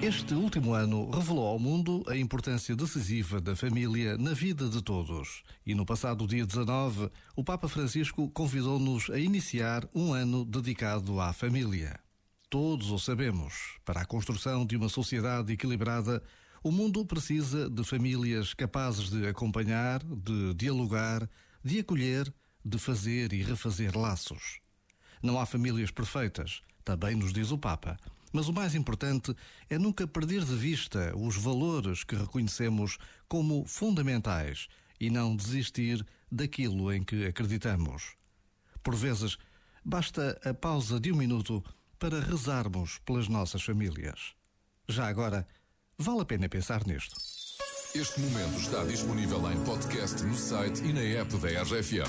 Este último ano revelou ao mundo a importância decisiva da família na vida de todos. E no passado dia 19, o Papa Francisco convidou-nos a iniciar um ano dedicado à família. Todos o sabemos, para a construção de uma sociedade equilibrada, o mundo precisa de famílias capazes de acompanhar, de dialogar, de acolher, de fazer e refazer laços. Não há famílias perfeitas, também nos diz o Papa. Mas o mais importante é nunca perder de vista os valores que reconhecemos como fundamentais e não desistir daquilo em que acreditamos. Por vezes, basta a pausa de um minuto para rezarmos pelas nossas famílias. Já agora, vale a pena pensar nisto. Este momento está disponível em podcast no site e na app da RFM.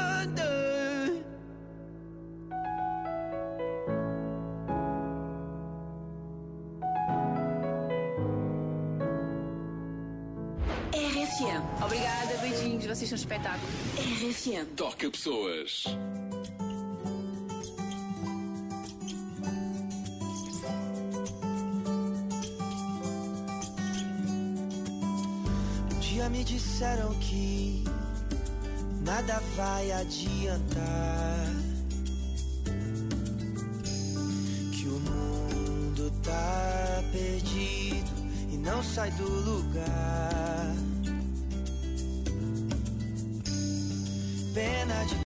RFM. Obrigada, beijinhos, vocês são um espetáculo. RFM. Toca pessoas. Um dia me disseram que nada vai adiantar. Que o mundo tá perdido e não sai do lugar. Pena de